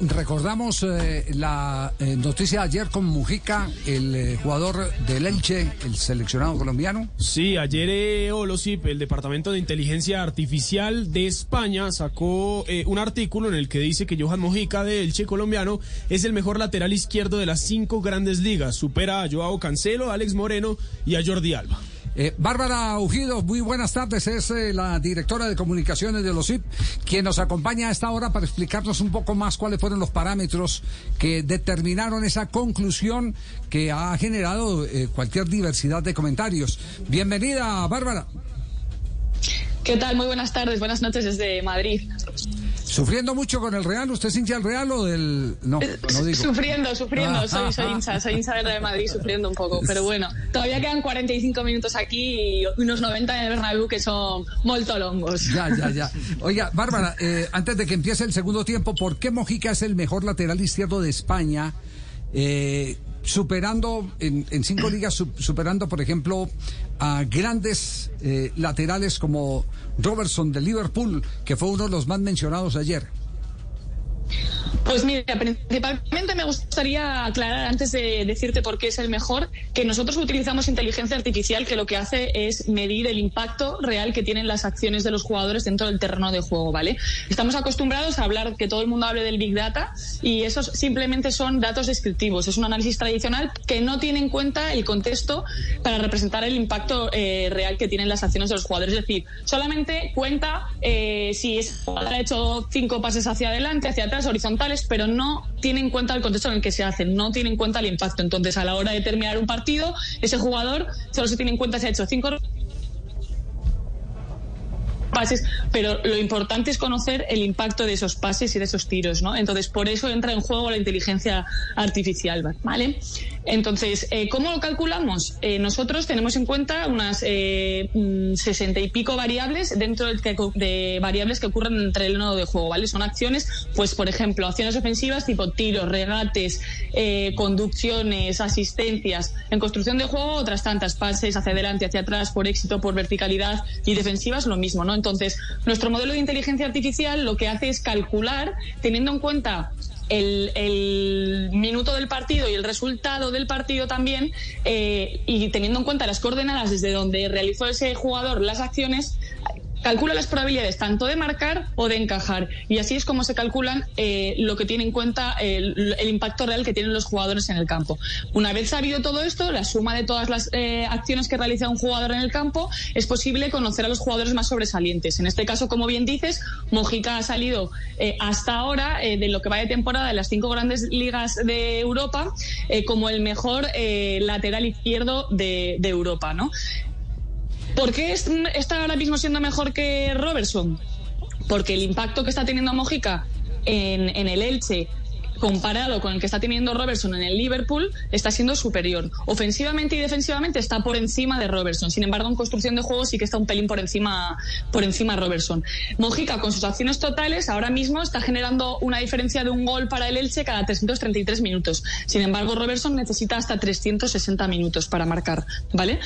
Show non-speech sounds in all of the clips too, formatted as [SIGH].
Recordamos eh, la eh, noticia de ayer con Mujica, el eh, jugador del Elche, el seleccionado colombiano. Sí, ayer Olosip, el Departamento de Inteligencia Artificial de España, sacó un artículo en el que dice que Johan Mojica de Elche colombiano es el mejor lateral izquierdo de las cinco grandes ligas. Supera a Joao Cancelo, a Alex Moreno y a Jordi Alba. Eh, Bárbara Ujido, muy buenas tardes, es eh, la directora de comunicaciones de los IP, quien nos acompaña a esta hora para explicarnos un poco más cuáles fueron los parámetros que determinaron esa conclusión que ha generado eh, cualquier diversidad de comentarios. Bienvenida, Bárbara. ¿Qué tal? Muy buenas tardes, buenas noches desde Madrid. ¿Sufriendo mucho con el Real? ¿Usted es hincha del Real o del...? No, no digo. Sufriendo, sufriendo. Soy, soy hincha, soy hincha del Real Madrid, sufriendo un poco. Pero bueno, todavía quedan 45 minutos aquí y unos 90 en el Bernabéu que son molto longos. Ya, ya, ya. Oiga, Bárbara, eh, antes de que empiece el segundo tiempo, ¿por qué Mojica es el mejor lateral izquierdo de España? Eh, superando en, en cinco ligas, su- superando, por ejemplo, a grandes eh, laterales como Robertson de Liverpool, que fue uno de los más mencionados ayer. Pues mira, principalmente me gustaría aclarar antes de decirte por qué es el mejor, que nosotros utilizamos inteligencia artificial que lo que hace es medir el impacto real que tienen las acciones de los jugadores dentro del terreno de juego, ¿vale? Estamos acostumbrados a hablar, que todo el mundo hable del Big Data y esos simplemente son datos descriptivos. Es un análisis tradicional que no tiene en cuenta el contexto para representar el impacto eh, real que tienen las acciones de los jugadores. Es decir, solamente cuenta eh, si ese jugador ha hecho cinco pases hacia adelante, hacia atrás, horizontales, pero no tiene en cuenta el contexto en el que se hacen, no tiene en cuenta el impacto. Entonces, a la hora de terminar un partido, ese jugador solo se tiene en cuenta si ha hecho cinco pases, pero lo importante es conocer el impacto de esos pases y de esos tiros, ¿no? Entonces, por eso entra en juego la inteligencia artificial, ¿vale? Entonces, eh, ¿cómo lo calculamos? Eh, nosotros tenemos en cuenta unas eh, mm, sesenta y pico variables dentro de variables que ocurren entre el nodo de juego, ¿vale? Son acciones, pues, por ejemplo, acciones ofensivas tipo tiros, regates, eh, conducciones, asistencias. En construcción de juego, otras tantas pases hacia adelante, hacia atrás, por éxito, por verticalidad y defensivas, lo mismo, ¿no? Entonces, nuestro modelo de inteligencia artificial lo que hace es calcular, teniendo en cuenta el, minuto del partido y el resultado del partido también, eh, y teniendo en cuenta las coordenadas desde donde realizó ese jugador las acciones, calcula las probabilidades tanto de marcar o de encajar. Y así es como se calculan eh, lo que tiene en cuenta el, impacto real que tienen los jugadores en el campo. Una vez sabido todo esto, la suma de todas las eh, acciones que realiza un jugador en el campo, es posible conocer a los jugadores más sobresalientes. En este caso, como bien dices, Mojica ha salido eh, hasta ahora, de lo que va de temporada en las cinco grandes ligas de Europa, como el mejor lateral izquierdo de, de Europa, ¿no? ¿Por qué es- está ahora mismo siendo mejor que Robertson? Porque el impacto que está teniendo Mojica en, el Elche comparado con el que está teniendo Robertson en el Liverpool está siendo superior. Ofensivamente y defensivamente está por encima de Robertson. Sin embargo, en construcción de juego sí que está un pelín por encima por encima de Robertson. Mojica con sus acciones totales ahora mismo está generando una diferencia de un gol para el Elche cada 333 minutos. Sin embargo, Robertson necesita hasta 360 minutos para marcar, ¿vale?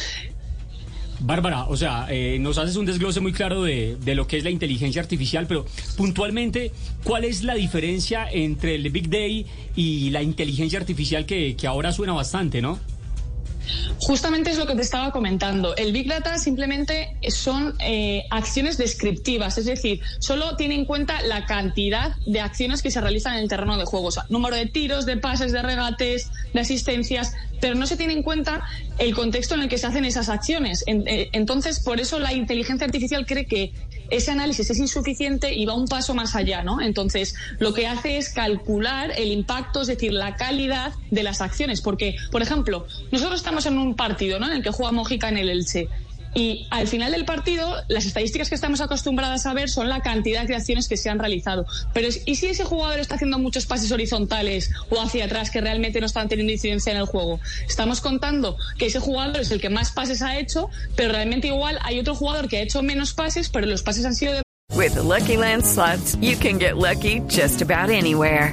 Bárbara, o sea, eh, nos haces un desglose muy claro de, de lo que es la inteligencia artificial, pero puntualmente, ¿cuál es la diferencia entre el Big Day y la inteligencia artificial que, que ahora suena bastante, ¿no? Justamente es lo que te estaba comentando. El Big Data simplemente son eh, acciones descriptivas, es decir, solo tiene en cuenta la cantidad de acciones que se realizan en el terreno de juego, o sea, número de tiros, de pases, de regates, de asistencias, pero no se tiene en cuenta el contexto en el que se hacen esas acciones. Eh, entonces, por eso la inteligencia artificial cree que ese análisis es insuficiente y va un paso más allá, ¿no? Entonces, lo que hace es calcular el impacto, es decir, la calidad de las acciones. Porque, por ejemplo, nosotros estamos en un partido, ¿no? En el que juega Mojica en el Elche. Y al final del partido, las estadísticas que estamos acostumbradas a ver son la cantidad de acciones que se han realizado. Pero ¿y si ese jugador está haciendo muchos pases horizontales o hacia atrás que realmente no están teniendo incidencia en el juego? Estamos contando que ese jugador es el que más pases ha hecho, pero realmente igual hay otro jugador que ha hecho menos pases, pero los pases han sido de With the Lucky Land slots, you can get lucky just about anywhere.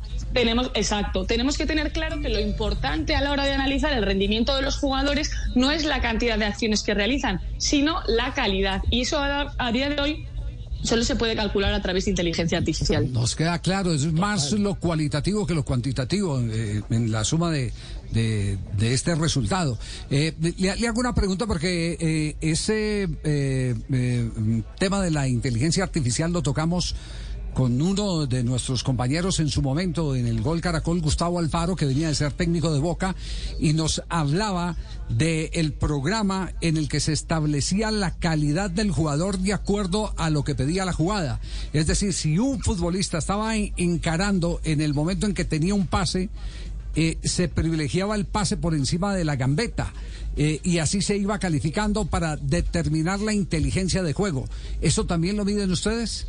tenemos, exacto, tenemos que tener claro que lo importante a la hora de analizar el rendimiento de los jugadores no es la cantidad de acciones que realizan, sino la calidad. Y eso a, a día de hoy solo se puede calcular a través de inteligencia artificial. Nos queda claro, es más lo cualitativo que lo cuantitativo eh, en la suma de, de, de este resultado. Eh, le, le hago una pregunta porque eh, ese eh, eh, tema de la inteligencia artificial lo tocamos con uno de nuestros compañeros en su momento en el Gol Caracol, Gustavo Alfaro, que venía de ser técnico de Boca, y nos hablaba del el programa en el que se establecía la calidad del jugador de acuerdo a lo que pedía la jugada. Es decir, si un futbolista estaba en- encarando en el momento en que tenía un pase, eh, se privilegiaba el pase por encima de la gambeta. eh, y así se iba calificando para determinar la inteligencia de juego. ¿Eso también lo miden ustedes?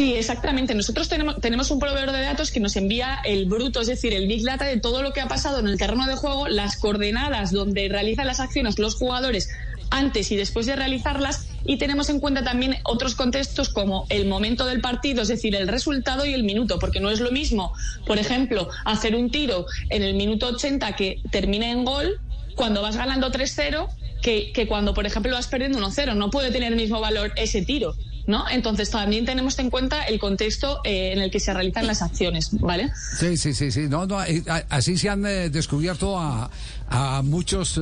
Sí, exactamente. Nosotros tenemos, tenemos un proveedor de datos que nos envía el bruto, es decir, el big data de todo lo que ha pasado en el terreno de juego, las coordenadas donde realizan las acciones los jugadores antes y después de realizarlas y tenemos en cuenta también otros contextos como el momento del partido, es decir, el resultado y el minuto, porque no es lo mismo, por ejemplo, hacer un tiro en el minuto 80 que termine en gol cuando vas ganando 3-0 que, que cuando, por ejemplo, vas perdiendo 1-0. No puede tener el mismo valor ese tiro. ¿No? Entonces también tenemos en cuenta el contexto eh, en el que se realizan las acciones, ¿vale? Sí, sí, sí, sí. No, no, eh, así se han eh, descubierto a, a muchos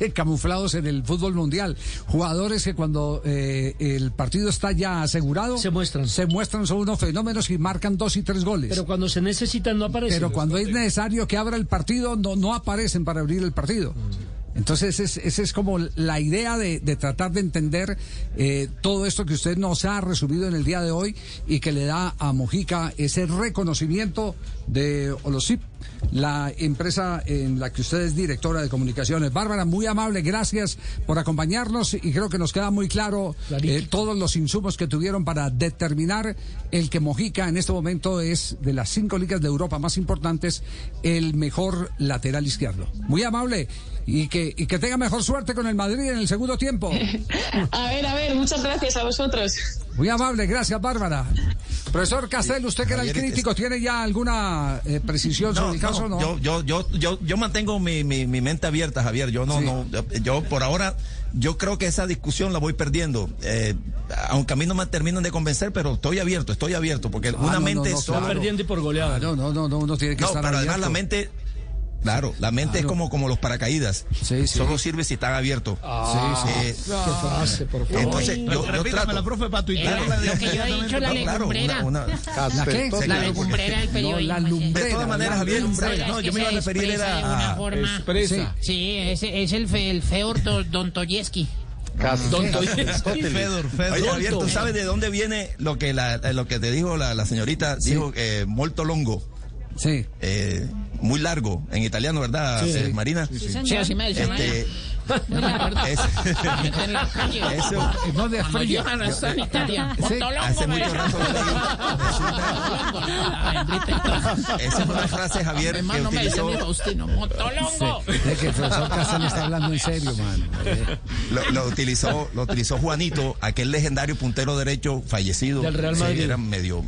eh, camuflados en el fútbol mundial. Jugadores que cuando eh, el partido está ya asegurado se muestran. Se muestran, son unos fenómenos y marcan dos y tres goles. Pero cuando se necesitan no aparecen. Pero cuando es necesario que abra el partido, no, no aparecen para abrir el partido. Entonces, es- esa es como la idea de, tratar de entender eh, todo esto que usted nos ha resumido en el día de hoy y que le da a Mojica ese reconocimiento de Olosip, la empresa en la que usted es directora de comunicaciones. Bárbara, muy amable, gracias por acompañarnos y creo que nos queda muy claro eh, todos los insumos que tuvieron para determinar el que Mojica en este momento es de las cinco ligas de Europa más importantes el mejor lateral izquierdo. Muy amable y que, y que tenga mejor suerte con el Madrid en el segundo tiempo. [LAUGHS] A ver, a ver, muchas gracias a vosotros. Muy amable, gracias Bárbara. Profesor Castel, usted que era el crítico, ¿tiene ya alguna eh, precisión sobre el caso o no? Yo, yo, yo, yo, yo mantengo mi, mi, mi mente abierta, Javier. Yo no, Sí. no, yo, yo por ahora, yo creo que esa discusión la voy perdiendo. Eh, aunque a mí no me terminan de convencer, pero estoy abierto, estoy abierto, porque Ah, una no, mente no, no, claro. perdiendo y por goleada. No, no, no, no, uno tiene que No, estar pero además la mente, claro, la mente es como, como los paracaídas. Solo sirve si están abiertos. Ah, Eh, qué frase, por favor. Entonces, Ay, yo, trato. profe, para Claro, tuitearla Lo que yo he dicho, la no, claro, legumbrera. una- una- ¿La qué? Sí, La legumbrera del periodismo, No, la lumbrera, De todas maneras, la Javier, lumbrera. no, yo me iba a referir era a- forma. Expresa. Sí, es, es el, fe- el Feor Do- Dontoyevsky. Fedor, Oye, Javier, ¿tú sabes de dónde viene lo que la, eh, lo que te dijo la, la señorita? Dijo eh, molto longo. Sí. Eh, muy largo, en italiano, ¿verdad, Sí. eh, Marina? Sí, señor. Sí, así me Este, [LAUGHS] es-. [LAUGHS] Eso. No de frío. Italia. Sí. Montolongo, Hace me mucho rato Esa es una frase, Javier, que me utilizó. mi Faustino, Montolongo. Es que el profesor Castel está hablando en serio, man. Lo, lo utilizó, lo utilizó Juanito, aquel legendario puntero derecho fallecido. Del Real Sí, Madrid. era medio,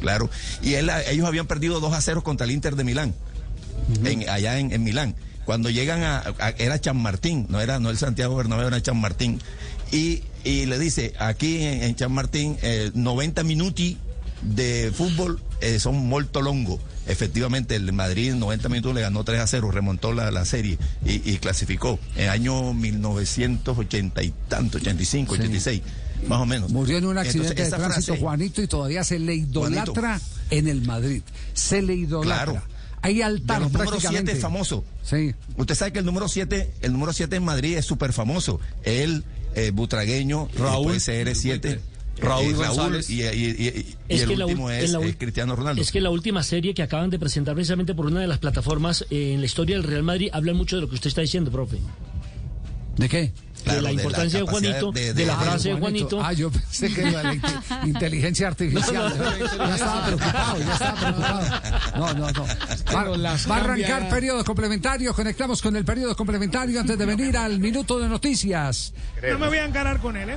claro. Y él, ellos habían perdido 2 a 0 contra el Inter de Milán, en- allá en, en Milán. Cuando llegan a, a- era Chan Martín, no era no el Santiago Bernabéu, era Chan Martín. Y, y le dice, aquí en, en Chan Martín, eh, 90 minuti de fútbol eh, son molto longo. Efectivamente, el Madrid en 90 minutos le ganó 3 a 0, remontó la, la serie y, y clasificó. En el año 1980 y tanto, 85, 86, más o menos. Murió en un accidente Entonces, de tránsito frase- Juanito y todavía se le idolatra en el Madrid. Se le idolatra. Claro. Hay altar números prácticamente. 7 famoso. Sí. Usted sabe que el número 7, el número 7 en Madrid es súper famoso. El eh, butragueño, Raúl. puede ser R7. Raúl eh, González. y, y- y- Es el la último es, la eh, Cristiano Ronaldo. Es que la última serie que acaban de presentar precisamente por una de las plataformas eh, en la historia del Real Madrid habla mucho de lo que usted está diciendo, profe. ¿De qué? de la importancia de, Juanito, de, la Ah, frase de Juanito. Ah, yo pensé que era la inte- [LAUGHS] inteligencia artificial. Ya estaba preocupado, ya estaba preocupado. No, no, no. Va, Pero las va a arrancar periodo complementario. Conectamos con el periodo complementario antes de venir al minuto de noticias. No me voy a encarar con él, ¿eh?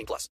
18 plus.